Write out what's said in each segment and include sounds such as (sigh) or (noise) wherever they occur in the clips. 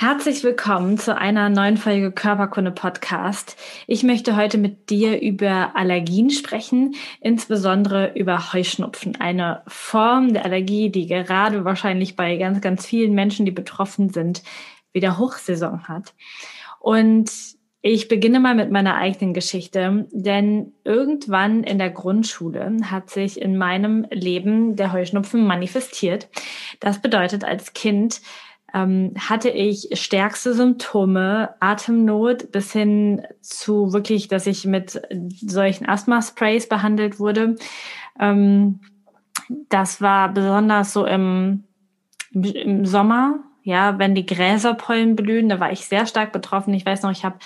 Herzlich willkommen zu einer neuen Folge Körperkunde Podcast. Ich möchte heute mit dir über Allergien sprechen, insbesondere über Heuschnupfen, eine Form der Allergie, die gerade wahrscheinlich bei ganz, ganz vielen Menschen, die betroffen sind, wieder Hochsaison hat. Und ich beginne mal mit meiner eigenen Geschichte, denn irgendwann in der Grundschule hat sich in meinem Leben der Heuschnupfen manifestiert. Das bedeutet, als Kind ähm, hatte ich stärkste Symptome, Atemnot bis hin zu wirklich, dass ich mit solchen Asthma-Sprays behandelt wurde. Ähm, das war besonders so im, im Sommer, ja, wenn die Gräserpollen blühen, da war ich sehr stark betroffen. Ich weiß noch, ich habe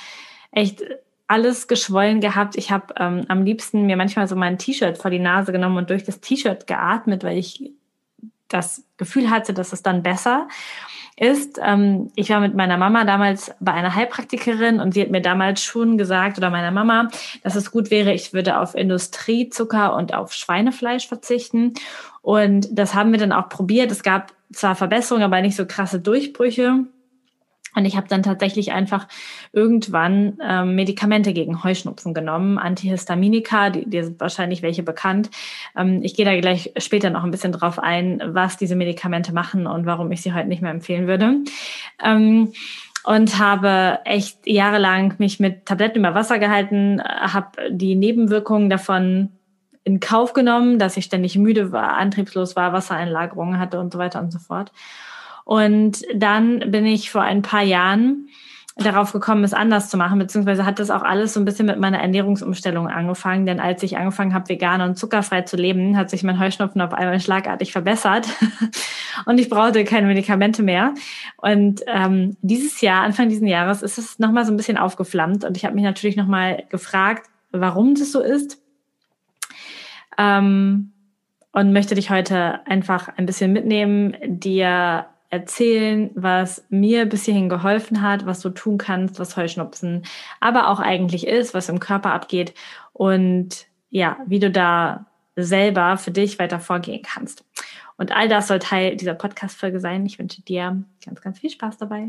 echt alles geschwollen gehabt. Ich habe ähm, am liebsten mir manchmal so mein T-Shirt vor die Nase genommen und durch das T-Shirt geatmet, weil ich das Gefühl hatte, dass es dann besser ist, ähm, ich war mit meiner Mama damals bei einer Heilpraktikerin und sie hat mir damals schon gesagt, oder meiner Mama, dass es gut wäre, ich würde auf Industriezucker und auf Schweinefleisch verzichten. Und das haben wir dann auch probiert. Es gab zwar Verbesserungen, aber nicht so krasse Durchbrüche. Und ich habe dann tatsächlich einfach irgendwann ähm, Medikamente gegen Heuschnupfen genommen, Antihistaminika, die, die sind wahrscheinlich welche bekannt. Ähm, ich gehe da gleich später noch ein bisschen drauf ein, was diese Medikamente machen und warum ich sie heute nicht mehr empfehlen würde. Ähm, und habe echt jahrelang mich mit Tabletten über Wasser gehalten, habe die Nebenwirkungen davon in Kauf genommen, dass ich ständig müde war, antriebslos war, Wassereinlagerungen hatte und so weiter und so fort. Und dann bin ich vor ein paar Jahren darauf gekommen, es anders zu machen, beziehungsweise hat das auch alles so ein bisschen mit meiner Ernährungsumstellung angefangen, denn als ich angefangen habe, vegan und zuckerfrei zu leben, hat sich mein Heuschnupfen auf einmal schlagartig verbessert (laughs) und ich brauchte keine Medikamente mehr. Und ähm, dieses Jahr, Anfang dieses Jahres, ist es nochmal so ein bisschen aufgeflammt und ich habe mich natürlich nochmal gefragt, warum das so ist. Ähm, und möchte dich heute einfach ein bisschen mitnehmen, dir erzählen, was mir bis hierhin geholfen hat, was du tun kannst, was Heuschnupfen aber auch eigentlich ist, was im Körper abgeht und ja, wie du da selber für dich weiter vorgehen kannst. Und all das soll Teil dieser Podcast-Folge sein. Ich wünsche dir ganz, ganz viel Spaß dabei.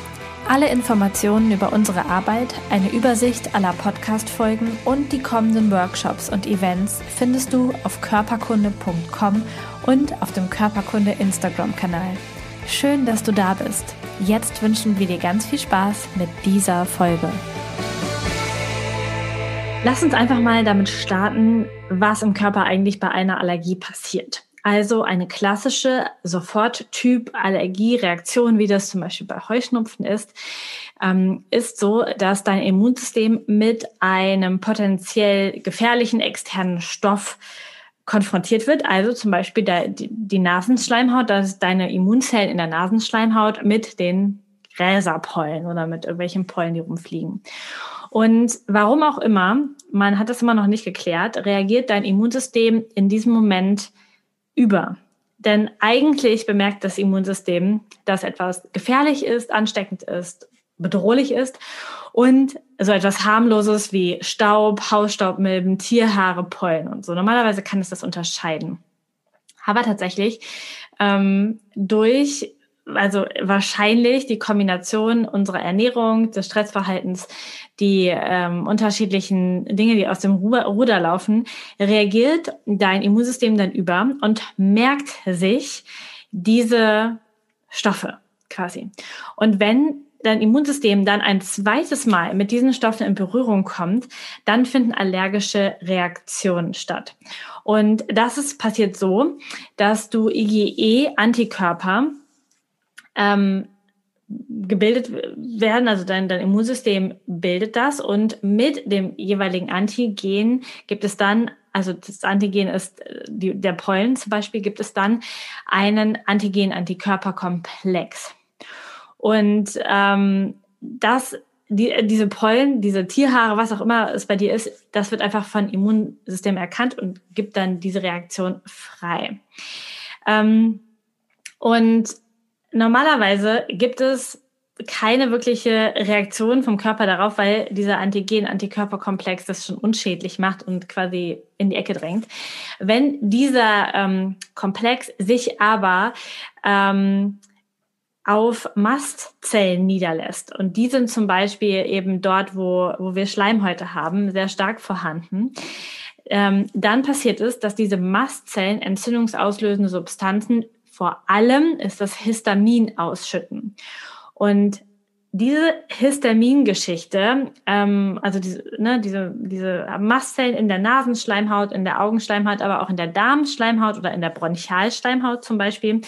Alle Informationen über unsere Arbeit, eine Übersicht aller Podcast-Folgen und die kommenden Workshops und Events findest du auf körperkunde.com und auf dem Körperkunde Instagram-Kanal. Schön, dass du da bist. Jetzt wünschen wir dir ganz viel Spaß mit dieser Folge. Lass uns einfach mal damit starten, was im Körper eigentlich bei einer Allergie passiert. Also eine klassische Soforttyp-Allergiereaktion, wie das zum Beispiel bei Heuschnupfen ist, ähm, ist so, dass dein Immunsystem mit einem potenziell gefährlichen externen Stoff konfrontiert wird, also zum Beispiel der, die, die Nasenschleimhaut, dass deine Immunzellen in der Nasenschleimhaut mit den Gräserpollen oder mit irgendwelchen Pollen, die rumfliegen. Und warum auch immer, man hat das immer noch nicht geklärt, reagiert dein Immunsystem in diesem Moment über. Denn eigentlich bemerkt das Immunsystem, dass etwas gefährlich ist, ansteckend ist, bedrohlich ist und so etwas harmloses wie Staub, Hausstaubmilben, Tierhaare, Pollen und so. Normalerweise kann es das unterscheiden. Aber tatsächlich ähm, durch also wahrscheinlich die Kombination unserer Ernährung, des Stressverhaltens, die ähm, unterschiedlichen Dinge, die aus dem Ruder laufen, reagiert dein Immunsystem dann über und merkt sich diese Stoffe quasi. Und wenn dein Immunsystem dann ein zweites Mal mit diesen Stoffen in Berührung kommt, dann finden allergische Reaktionen statt. Und das ist passiert so, dass du IgE-Antikörper ähm, gebildet werden, also dein, dein Immunsystem bildet das und mit dem jeweiligen Antigen gibt es dann, also das Antigen ist äh, die, der Pollen zum Beispiel, gibt es dann einen Antigen-Antikörperkomplex. Und ähm, das die, diese Pollen, diese Tierhaare, was auch immer es bei dir ist, das wird einfach von Immunsystem erkannt und gibt dann diese Reaktion frei. Ähm, und normalerweise gibt es keine wirkliche Reaktion vom Körper darauf, weil dieser Antigen-Antikörperkomplex das schon unschädlich macht und quasi in die Ecke drängt. Wenn dieser ähm, Komplex sich aber ähm, auf Mastzellen niederlässt. Und die sind zum Beispiel eben dort, wo, wo wir Schleimhäute haben, sehr stark vorhanden. Ähm, dann passiert es, dass diese Mastzellen entzündungsauslösende Substanzen, vor allem ist das Histamin ausschütten. Und diese Histamingeschichte, ähm, also diese, ne, diese, diese Mastzellen in der Nasenschleimhaut, in der Augenschleimhaut, aber auch in der Darmschleimhaut oder in der Bronchialschleimhaut zum Beispiel,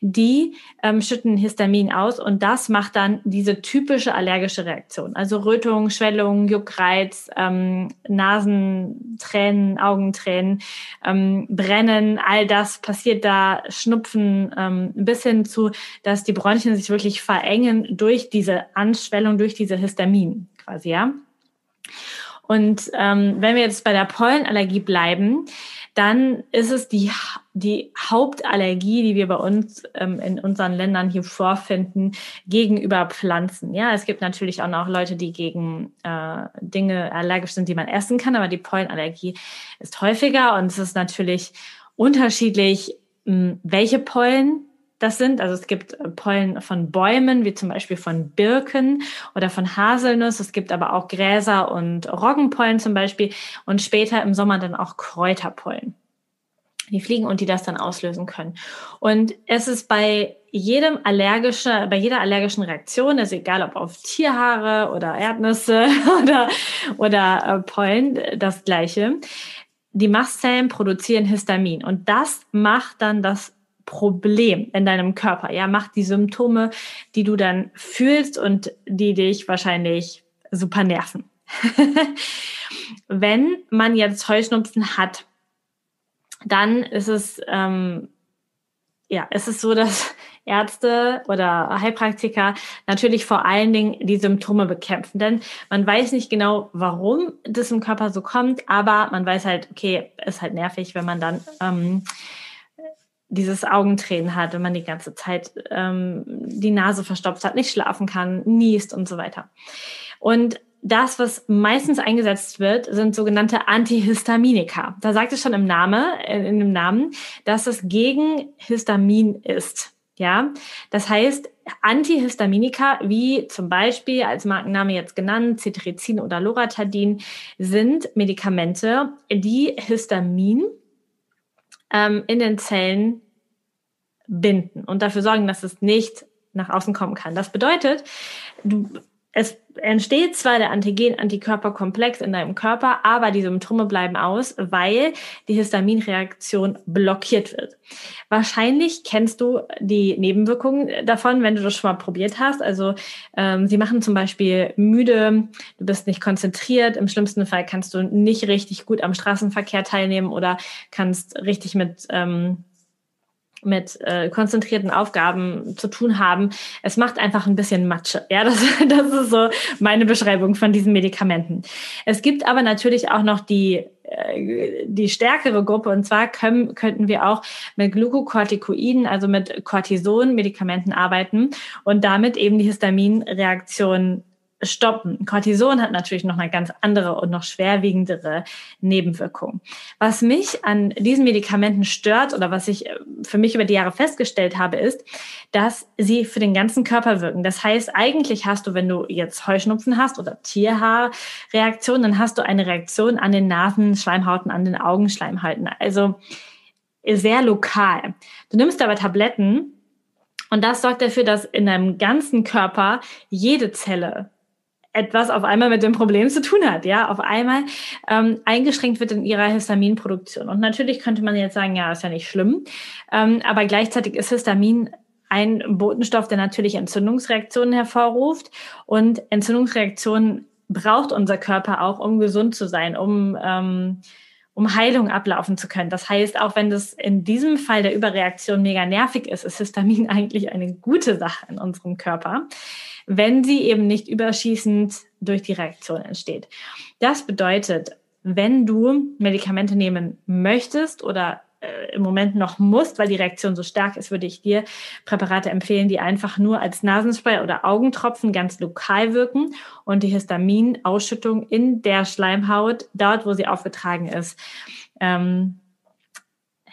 die ähm, schütten Histamin aus und das macht dann diese typische allergische Reaktion. Also Rötung, Schwellung, Juckreiz, ähm, Nasentränen, Augentränen, ähm, Brennen, all das passiert da, Schnupfen, ähm, bis hin zu, dass die Bronchien sich wirklich verengen durch diese Anschwellung, durch diese Histamin quasi, ja. Und ähm, wenn wir jetzt bei der Pollenallergie bleiben, dann ist es die, die Hauptallergie, die wir bei uns ähm, in unseren Ländern hier vorfinden, gegenüber Pflanzen. Ja, es gibt natürlich auch noch Leute, die gegen äh, Dinge allergisch sind, die man essen kann, aber die Pollenallergie ist häufiger und es ist natürlich unterschiedlich, welche Pollen das sind. Also es gibt äh, Pollen von Bäumen, wie zum Beispiel von Birken oder von Haselnuss. Es gibt aber auch Gräser und Roggenpollen zum Beispiel und später im Sommer dann auch Kräuterpollen. Die fliegen und die das dann auslösen können. Und es ist bei jedem allergische, bei jeder allergischen Reaktion, also egal ob auf Tierhaare oder Erdnüsse (laughs) oder, oder äh, Pollen, das gleiche. Die Mastzellen produzieren Histamin und das macht dann das Problem in deinem Körper. Ja, macht die Symptome, die du dann fühlst und die dich wahrscheinlich super nerven. (laughs) Wenn man jetzt Heuschnupfen hat, dann ist es ähm, ja, es ist so, dass (laughs) Ärzte oder Heilpraktiker natürlich vor allen Dingen die Symptome bekämpfen. Denn man weiß nicht genau, warum das im Körper so kommt, aber man weiß halt, okay, ist halt nervig, wenn man dann ähm, dieses Augentränen hat, wenn man die ganze Zeit ähm, die Nase verstopft hat, nicht schlafen kann, niest und so weiter. Und das, was meistens eingesetzt wird, sind sogenannte Antihistaminika. Da sagt es schon im Namen, äh, in dem Namen, dass es gegen Histamin ist. Ja, das heißt, Antihistaminika, wie zum Beispiel als Markenname jetzt genannt, Cetirizin oder Loratadin, sind Medikamente, die Histamin ähm, in den Zellen binden und dafür sorgen, dass es nicht nach außen kommen kann. Das bedeutet, du, es entsteht zwar der Antigen-Antikörperkomplex in deinem Körper, aber die Symptome bleiben aus, weil die Histaminreaktion blockiert wird. Wahrscheinlich kennst du die Nebenwirkungen davon, wenn du das schon mal probiert hast. Also ähm, sie machen zum Beispiel müde, du bist nicht konzentriert, im schlimmsten Fall kannst du nicht richtig gut am Straßenverkehr teilnehmen oder kannst richtig mit ähm, mit äh, konzentrierten Aufgaben zu tun haben. Es macht einfach ein bisschen Matsche. Ja, das, (laughs) das ist so meine Beschreibung von diesen Medikamenten. Es gibt aber natürlich auch noch die äh, die stärkere Gruppe und zwar können, könnten wir auch mit Glukokortikoiden, also mit Cortison-Medikamenten arbeiten und damit eben die Histaminreaktion stoppen. Cortison hat natürlich noch eine ganz andere und noch schwerwiegendere Nebenwirkungen. Was mich an diesen Medikamenten stört oder was ich äh, für mich über die Jahre festgestellt habe, ist, dass sie für den ganzen Körper wirken. Das heißt, eigentlich hast du, wenn du jetzt Heuschnupfen hast oder Tierhaarreaktion, dann hast du eine Reaktion an den Nasenschleimhauten, an den Augenschleimhauten. Also sehr lokal. Du nimmst aber Tabletten und das sorgt dafür, dass in deinem ganzen Körper jede Zelle etwas auf einmal mit dem Problem zu tun hat, ja, auf einmal ähm, eingeschränkt wird in ihrer Histaminproduktion. Und natürlich könnte man jetzt sagen, ja, ist ja nicht schlimm, ähm, aber gleichzeitig ist Histamin ein Botenstoff, der natürlich Entzündungsreaktionen hervorruft und Entzündungsreaktionen braucht unser Körper auch, um gesund zu sein, um ähm, um Heilung ablaufen zu können. Das heißt, auch wenn das in diesem Fall der Überreaktion mega nervig ist, ist Histamin (laughs) eigentlich eine gute Sache in unserem Körper, wenn sie eben nicht überschießend durch die Reaktion entsteht. Das bedeutet, wenn du Medikamente nehmen möchtest oder äh, im Moment noch musst, weil die Reaktion so stark ist, würde ich dir Präparate empfehlen, die einfach nur als Nasenspray oder Augentropfen ganz lokal wirken und die Histaminausschüttung in der Schleimhaut, dort wo sie aufgetragen ist, ähm,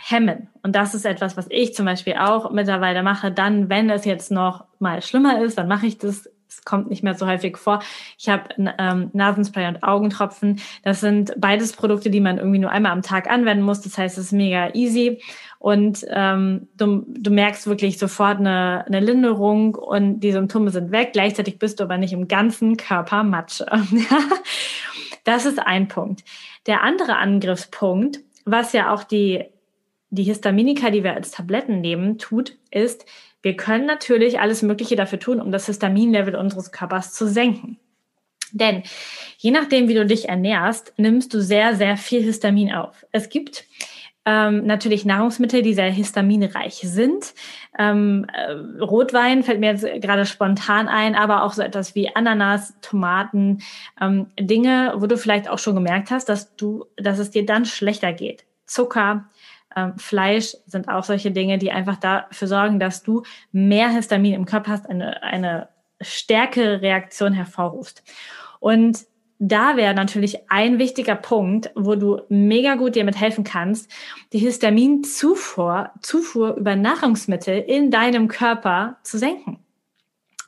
hemmen. Und das ist etwas, was ich zum Beispiel auch mittlerweile mache. Dann, wenn es jetzt noch mal schlimmer ist, dann mache ich das es kommt nicht mehr so häufig vor. Ich habe ähm, Nasenspray und Augentropfen. Das sind beides Produkte, die man irgendwie nur einmal am Tag anwenden muss. Das heißt, es ist mega easy und ähm, du, du merkst wirklich sofort eine, eine Linderung und die Symptome sind weg. Gleichzeitig bist du aber nicht im ganzen Körper Matsche. (laughs) das ist ein Punkt. Der andere Angriffspunkt, was ja auch die, die Histaminika, die wir als Tabletten nehmen, tut, ist, wir können natürlich alles Mögliche dafür tun, um das Histaminlevel unseres Körpers zu senken. Denn je nachdem, wie du dich ernährst, nimmst du sehr, sehr viel Histamin auf. Es gibt ähm, natürlich Nahrungsmittel, die sehr histaminreich sind. Ähm, äh, Rotwein fällt mir jetzt gerade spontan ein, aber auch so etwas wie Ananas, Tomaten, ähm, Dinge, wo du vielleicht auch schon gemerkt hast, dass du, dass es dir dann schlechter geht. Zucker, ähm, Fleisch sind auch solche Dinge, die einfach dafür sorgen, dass du mehr Histamin im Körper hast, eine, eine stärkere Reaktion hervorrufst. Und da wäre natürlich ein wichtiger Punkt, wo du mega gut dir mit helfen kannst, die Histaminzufuhr Zufuhr über Nahrungsmittel in deinem Körper zu senken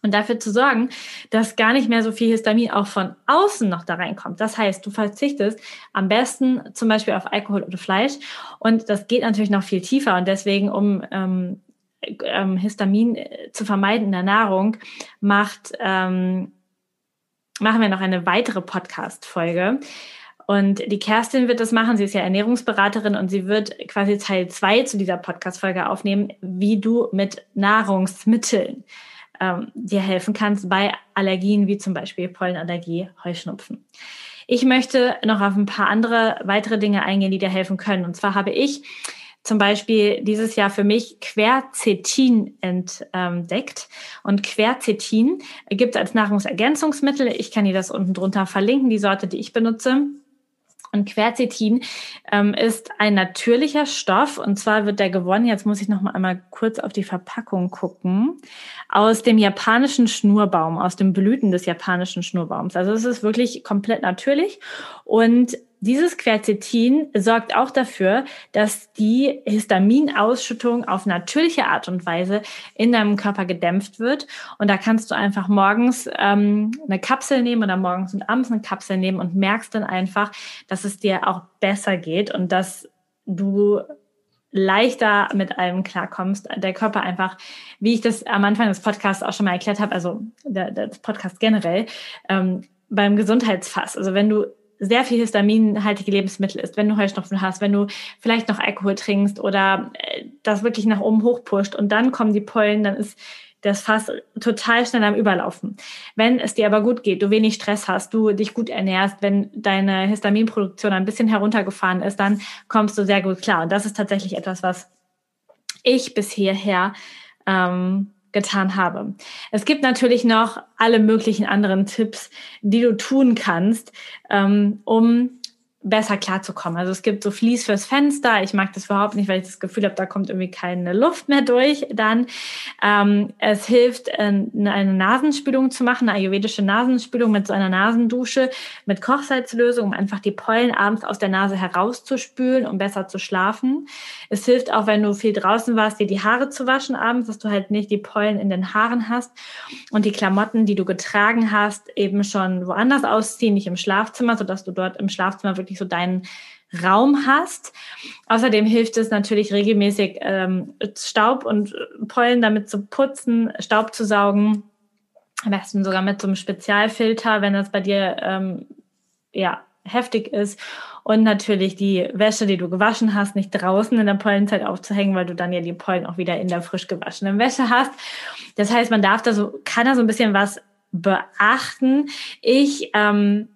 und dafür zu sorgen, dass gar nicht mehr so viel Histamin auch von außen noch da reinkommt. Das heißt, du verzichtest am besten zum Beispiel auf Alkohol oder Fleisch und das geht natürlich noch viel tiefer und deswegen, um ähm, ähm, Histamin äh, zu vermeiden in der Nahrung, macht, ähm, machen wir noch eine weitere Podcast-Folge. Und die Kerstin wird das machen. Sie ist ja Ernährungsberaterin und sie wird quasi Teil zwei zu dieser Podcast-Folge aufnehmen, wie du mit Nahrungsmitteln ähm, dir helfen kannst bei Allergien wie zum Beispiel Pollenallergie, Heuschnupfen. Ich möchte noch auf ein paar andere weitere Dinge eingehen, die dir helfen können. Und zwar habe ich zum Beispiel dieses Jahr für mich Quercetin entdeckt. Und Quercetin gibt es als Nahrungsergänzungsmittel. Ich kann dir das unten drunter verlinken, die Sorte, die ich benutze. Und Quercetin ähm, ist ein natürlicher Stoff. Und zwar wird der gewonnen, jetzt muss ich noch mal einmal kurz auf die Verpackung gucken, aus dem japanischen Schnurbaum, aus den Blüten des japanischen Schnurbaums. Also es ist wirklich komplett natürlich. Und dieses Quercetin sorgt auch dafür, dass die Histaminausschüttung auf natürliche Art und Weise in deinem Körper gedämpft wird. Und da kannst du einfach morgens ähm, eine Kapsel nehmen oder morgens und abends eine Kapsel nehmen und merkst dann einfach, dass es dir auch besser geht und dass du leichter mit allem klarkommst. Der Körper einfach, wie ich das am Anfang des Podcasts auch schon mal erklärt habe, also der, der Podcast generell, ähm, beim Gesundheitsfass. Also wenn du sehr viel histaminhaltige Lebensmittel isst, wenn du Heuschnupfen hast, wenn du vielleicht noch Alkohol trinkst oder äh, das wirklich nach oben hochpusht und dann kommen die Pollen, dann ist das Fass total schnell am Überlaufen. Wenn es dir aber gut geht, du wenig Stress hast, du dich gut ernährst, wenn deine Histaminproduktion ein bisschen heruntergefahren ist, dann kommst du sehr gut klar. Und das ist tatsächlich etwas, was ich bis hierher ähm, getan habe. Es gibt natürlich noch alle möglichen anderen Tipps, die du tun kannst, ähm, um besser klarzukommen. Also es gibt so Vlies fürs Fenster. Ich mag das überhaupt nicht, weil ich das Gefühl habe, da kommt irgendwie keine Luft mehr durch. Dann ähm, es hilft, äh, eine Nasenspülung zu machen, eine ayurvedische Nasenspülung mit so einer Nasendusche mit Kochsalzlösung, um einfach die Pollen abends aus der Nase herauszuspülen, um besser zu schlafen. Es hilft auch, wenn du viel draußen warst, dir die Haare zu waschen abends, dass du halt nicht die Pollen in den Haaren hast und die Klamotten, die du getragen hast, eben schon woanders ausziehen, nicht im Schlafzimmer, sodass du dort im Schlafzimmer wirklich wirklich so deinen Raum hast. Außerdem hilft es natürlich regelmäßig ähm, Staub und Pollen damit zu putzen, Staub zu saugen. Am besten sogar mit so einem Spezialfilter, wenn das bei dir ähm, ja heftig ist. Und natürlich die Wäsche, die du gewaschen hast, nicht draußen in der Pollenzeit aufzuhängen, weil du dann ja die Pollen auch wieder in der frisch gewaschenen Wäsche hast. Das heißt, man darf da so, kann da so ein bisschen was beachten. Ich ähm,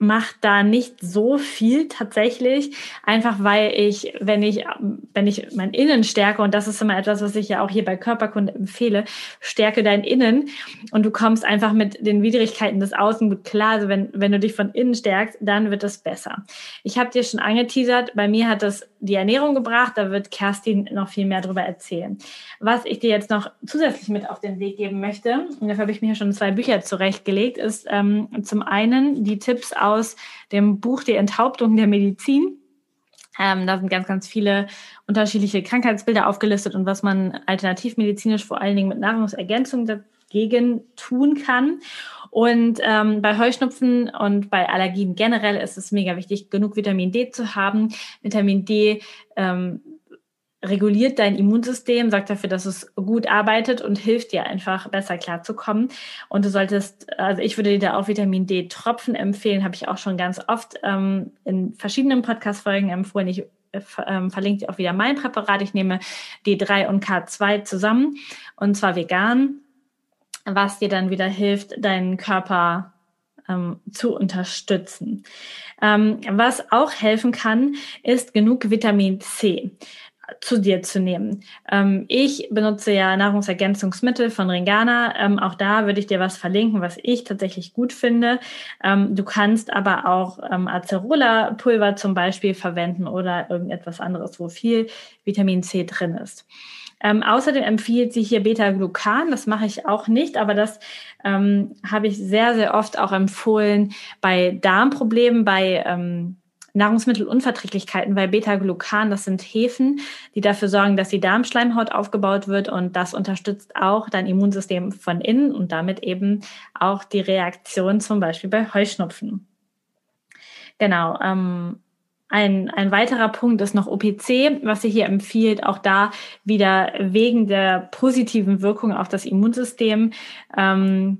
mache da nicht so viel tatsächlich, einfach weil ich, wenn ich, wenn ich mein Innen stärke, und das ist immer etwas, was ich ja auch hier bei Körperkunde empfehle, stärke dein Innen und du kommst einfach mit den Widrigkeiten des Außen gut klar. Also wenn, wenn du dich von innen stärkst, dann wird es besser. Ich habe dir schon angeteasert, bei mir hat das die Ernährung gebracht, da wird Kerstin noch viel mehr darüber erzählen. Was ich dir jetzt noch zusätzlich mit auf den Weg geben möchte, und dafür habe ich mir schon zwei Bücher zurechtgelegt, ist ähm, zum einen die Tipps aus dem Buch Die Enthauptung der Medizin. Ähm, da sind ganz, ganz viele unterschiedliche Krankheitsbilder aufgelistet und was man alternativmedizinisch vor allen Dingen mit Nahrungsergänzung dagegen tun kann. Und ähm, bei Heuschnupfen und bei Allergien generell ist es mega wichtig, genug Vitamin D zu haben. Vitamin D ähm, reguliert dein Immunsystem, sorgt dafür, dass es gut arbeitet und hilft dir einfach besser klarzukommen. Und du solltest, also ich würde dir da auch Vitamin D Tropfen empfehlen, habe ich auch schon ganz oft ähm, in verschiedenen Podcast-Folgen empfohlen. Ich äh, ähm, verlinke dir auch wieder mein Präparat. Ich nehme D3 und K2 zusammen und zwar vegan, was dir dann wieder hilft, deinen Körper ähm, zu unterstützen. Ähm, was auch helfen kann, ist genug Vitamin C zu dir zu nehmen. Ähm, ich benutze ja Nahrungsergänzungsmittel von Ringana. Ähm, auch da würde ich dir was verlinken, was ich tatsächlich gut finde. Ähm, du kannst aber auch ähm, Acerola-Pulver zum Beispiel verwenden oder irgendetwas anderes, wo viel Vitamin C drin ist. Ähm, außerdem empfiehlt sich hier Beta-Glucan. Das mache ich auch nicht, aber das ähm, habe ich sehr, sehr oft auch empfohlen bei Darmproblemen, bei ähm, Nahrungsmittelunverträglichkeiten, weil Beta-Glucan, das sind Hefen, die dafür sorgen, dass die Darmschleimhaut aufgebaut wird und das unterstützt auch dein Immunsystem von innen und damit eben auch die Reaktion zum Beispiel bei Heuschnupfen. Genau. Ähm, ein, ein weiterer Punkt ist noch OPC, was sie hier empfiehlt, auch da wieder wegen der positiven Wirkung auf das Immunsystem. Ähm,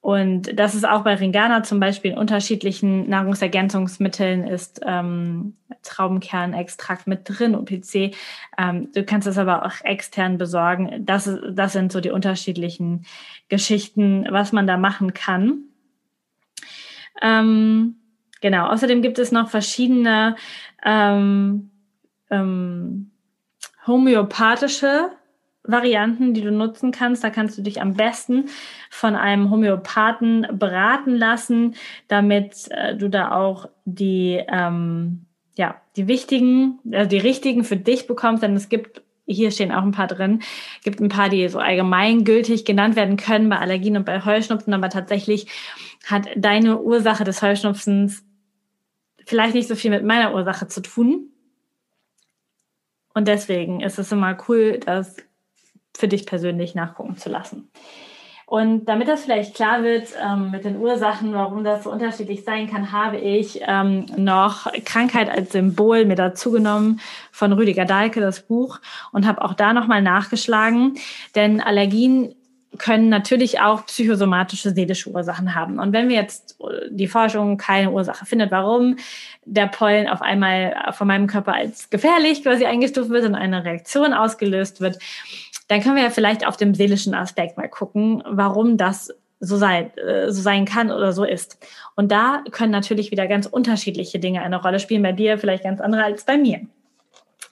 und das ist auch bei Ringana zum Beispiel in unterschiedlichen Nahrungsergänzungsmitteln ist ähm, Traubenkernextrakt mit drin, OPC. Ähm, du kannst das aber auch extern besorgen. Das, das sind so die unterschiedlichen Geschichten, was man da machen kann. Ähm, genau. Außerdem gibt es noch verschiedene ähm, ähm, homöopathische Varianten, die du nutzen kannst. Da kannst du dich am besten von einem Homöopathen beraten lassen, damit äh, du da auch die, ähm, ja, die wichtigen, also die richtigen für dich bekommst. Denn es gibt hier stehen auch ein paar drin. gibt ein paar, die so allgemeingültig genannt werden können bei Allergien und bei Heuschnupfen, aber tatsächlich hat deine Ursache des Heuschnupfens vielleicht nicht so viel mit meiner Ursache zu tun. Und deswegen ist es immer cool, dass für dich persönlich nachgucken zu lassen. Und damit das vielleicht klar wird ähm, mit den Ursachen, warum das so unterschiedlich sein kann, habe ich ähm, noch Krankheit als Symbol mir dazu genommen von Rüdiger Dahlke, das Buch, und habe auch da nochmal nachgeschlagen. Denn Allergien können natürlich auch psychosomatische seelische Ursachen haben. Und wenn wir jetzt die Forschung keine Ursache findet, warum der Pollen auf einmal von meinem Körper als gefährlich quasi eingestuft wird und eine Reaktion ausgelöst wird, dann können wir ja vielleicht auf dem seelischen Aspekt mal gucken, warum das so sein, äh, so sein kann oder so ist. Und da können natürlich wieder ganz unterschiedliche Dinge eine Rolle spielen. Bei dir vielleicht ganz andere als bei mir.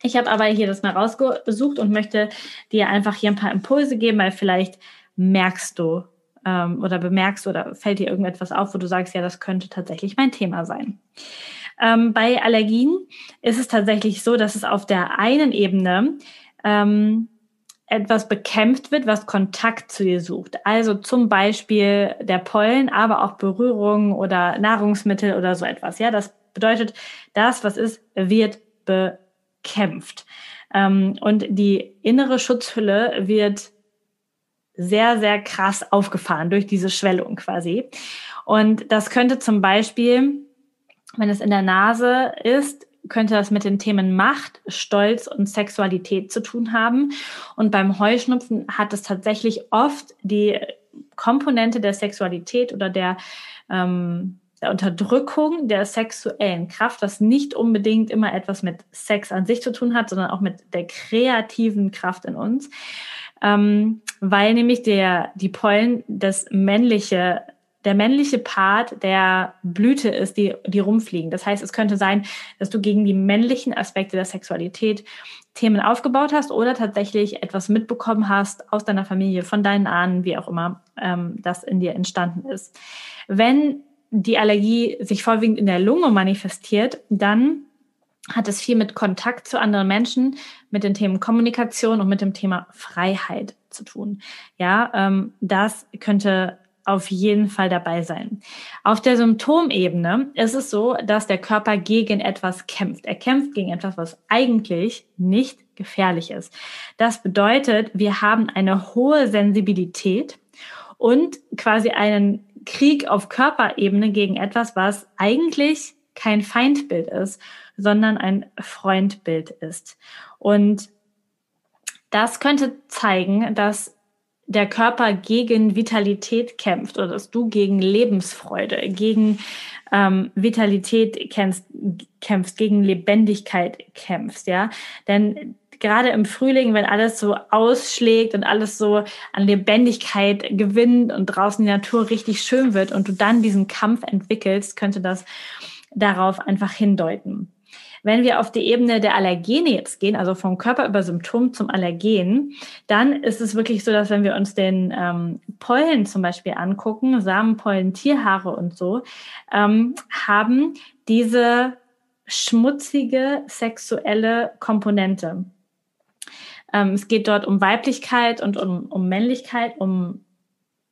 Ich habe aber hier das mal rausgesucht und möchte dir einfach hier ein paar Impulse geben, weil vielleicht merkst du ähm, oder bemerkst oder fällt dir irgendetwas auf, wo du sagst, ja, das könnte tatsächlich mein Thema sein. Ähm, bei Allergien ist es tatsächlich so, dass es auf der einen Ebene ähm, etwas bekämpft wird, was Kontakt zu dir sucht. Also zum Beispiel der Pollen, aber auch Berührung oder Nahrungsmittel oder so etwas. Ja, das bedeutet, das, was ist, wird bekämpft. Ähm, und die innere Schutzhülle wird sehr, sehr krass aufgefahren durch diese Schwellung quasi. Und das könnte zum Beispiel, wenn es in der Nase ist, könnte das mit den Themen Macht, Stolz und Sexualität zu tun haben. Und beim Heuschnupfen hat es tatsächlich oft die Komponente der Sexualität oder der, ähm, der Unterdrückung der sexuellen Kraft, was nicht unbedingt immer etwas mit Sex an sich zu tun hat, sondern auch mit der kreativen Kraft in uns. Ähm, weil nämlich der, die Pollen das männliche der männliche Part der Blüte ist, die, die rumfliegen. Das heißt, es könnte sein, dass du gegen die männlichen Aspekte der Sexualität Themen aufgebaut hast oder tatsächlich etwas mitbekommen hast aus deiner Familie, von deinen Ahnen, wie auch immer ähm, das in dir entstanden ist. Wenn die Allergie sich vorwiegend in der Lunge manifestiert, dann hat es viel mit Kontakt zu anderen Menschen, mit den Themen Kommunikation und mit dem Thema Freiheit zu tun. Ja, ähm, das könnte auf jeden Fall dabei sein. Auf der Symptomebene ist es so, dass der Körper gegen etwas kämpft. Er kämpft gegen etwas, was eigentlich nicht gefährlich ist. Das bedeutet, wir haben eine hohe Sensibilität und quasi einen Krieg auf Körperebene gegen etwas, was eigentlich kein Feindbild ist, sondern ein Freundbild ist. Und das könnte zeigen, dass der Körper gegen Vitalität kämpft oder dass du gegen Lebensfreude, gegen ähm, Vitalität kämpfst, kämpfst, gegen Lebendigkeit kämpfst, ja. Denn gerade im Frühling, wenn alles so ausschlägt und alles so an Lebendigkeit gewinnt und draußen die Natur richtig schön wird und du dann diesen Kampf entwickelst, könnte das darauf einfach hindeuten. Wenn wir auf die Ebene der Allergene jetzt gehen, also vom Körper über Symptom zum Allergen, dann ist es wirklich so, dass wenn wir uns den ähm, Pollen zum Beispiel angucken, Samenpollen, Tierhaare und so, ähm, haben diese schmutzige sexuelle Komponente. Ähm, es geht dort um Weiblichkeit und um, um Männlichkeit, um,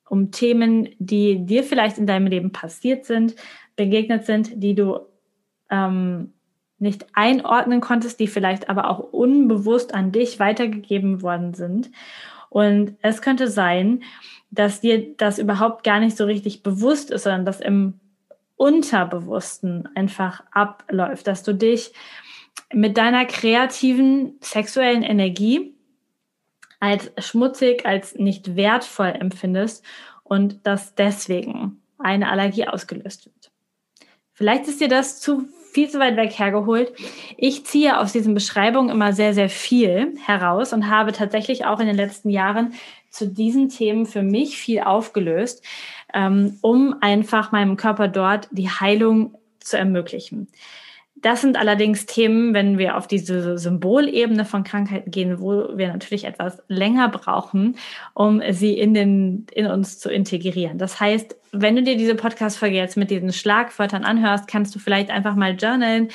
um Themen, die dir vielleicht in deinem Leben passiert sind, begegnet sind, die du ähm, nicht einordnen konntest, die vielleicht aber auch unbewusst an dich weitergegeben worden sind. Und es könnte sein, dass dir das überhaupt gar nicht so richtig bewusst ist, sondern dass im Unterbewussten einfach abläuft, dass du dich mit deiner kreativen sexuellen Energie als schmutzig, als nicht wertvoll empfindest und dass deswegen eine Allergie ausgelöst wird. Vielleicht ist dir das zu viel zu weit weg hergeholt. Ich ziehe aus diesen Beschreibungen immer sehr, sehr viel heraus und habe tatsächlich auch in den letzten Jahren zu diesen Themen für mich viel aufgelöst, ähm, um einfach meinem Körper dort die Heilung zu ermöglichen. Das sind allerdings Themen, wenn wir auf diese Symbolebene von Krankheiten gehen, wo wir natürlich etwas länger brauchen, um sie in, den, in uns zu integrieren. Das heißt, wenn du dir diese Podcast-Folge jetzt mit diesen Schlagwörtern anhörst, kannst du vielleicht einfach mal journalen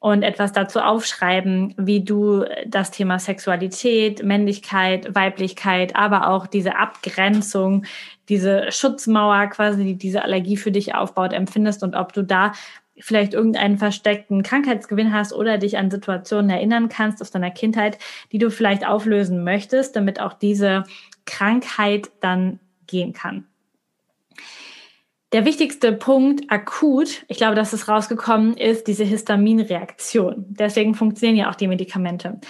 und etwas dazu aufschreiben, wie du das Thema Sexualität, Männlichkeit, Weiblichkeit, aber auch diese Abgrenzung, diese Schutzmauer quasi, die diese Allergie für dich aufbaut, empfindest und ob du da vielleicht irgendeinen versteckten Krankheitsgewinn hast oder dich an Situationen erinnern kannst aus deiner Kindheit, die du vielleicht auflösen möchtest, damit auch diese Krankheit dann gehen kann. Der wichtigste Punkt akut, ich glaube, dass es rausgekommen ist, diese Histaminreaktion. Deswegen funktionieren ja auch die Medikamente.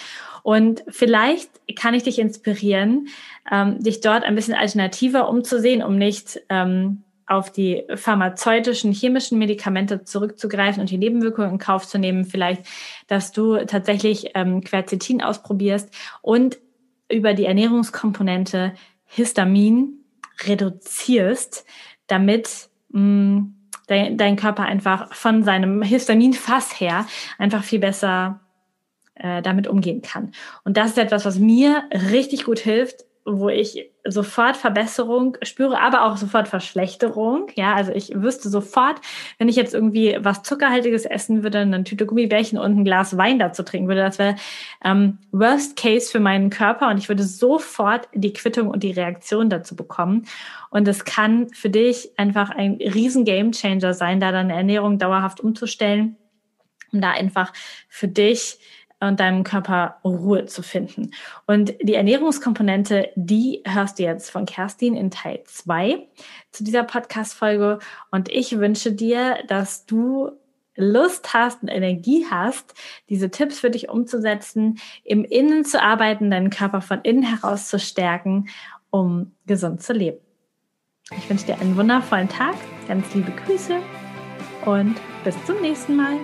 Und vielleicht kann ich dich inspirieren, ähm, dich dort ein bisschen alternativer umzusehen, um nicht ähm, auf die pharmazeutischen, chemischen Medikamente zurückzugreifen und die Nebenwirkungen in Kauf zu nehmen. Vielleicht, dass du tatsächlich ähm, Quercetin ausprobierst und über die Ernährungskomponente Histamin reduzierst, damit mh, mm, dein, dein Körper einfach von seinem Histaminfass her einfach viel besser äh, damit umgehen kann. Und das ist etwas, was mir richtig gut hilft, wo ich sofort Verbesserung spüre, aber auch sofort Verschlechterung. Ja, also ich wüsste sofort, wenn ich jetzt irgendwie was Zuckerhaltiges essen würde, eine Tüte Gummibärchen und ein Glas Wein dazu trinken würde, das wäre ähm, Worst Case für meinen Körper und ich würde sofort die Quittung und die Reaktion dazu bekommen. Und es kann für dich einfach ein riesen Game Changer sein, da deine Ernährung dauerhaft umzustellen, um da einfach für dich und deinem Körper Ruhe zu finden. Und die Ernährungskomponente, die hörst du jetzt von Kerstin in Teil zwei zu dieser Podcast-Folge. Und ich wünsche dir, dass du Lust hast und Energie hast, diese Tipps für dich umzusetzen, im Innen zu arbeiten, deinen Körper von innen heraus zu stärken, um gesund zu leben. Ich wünsche dir einen wundervollen Tag, ganz liebe Grüße und bis zum nächsten Mal.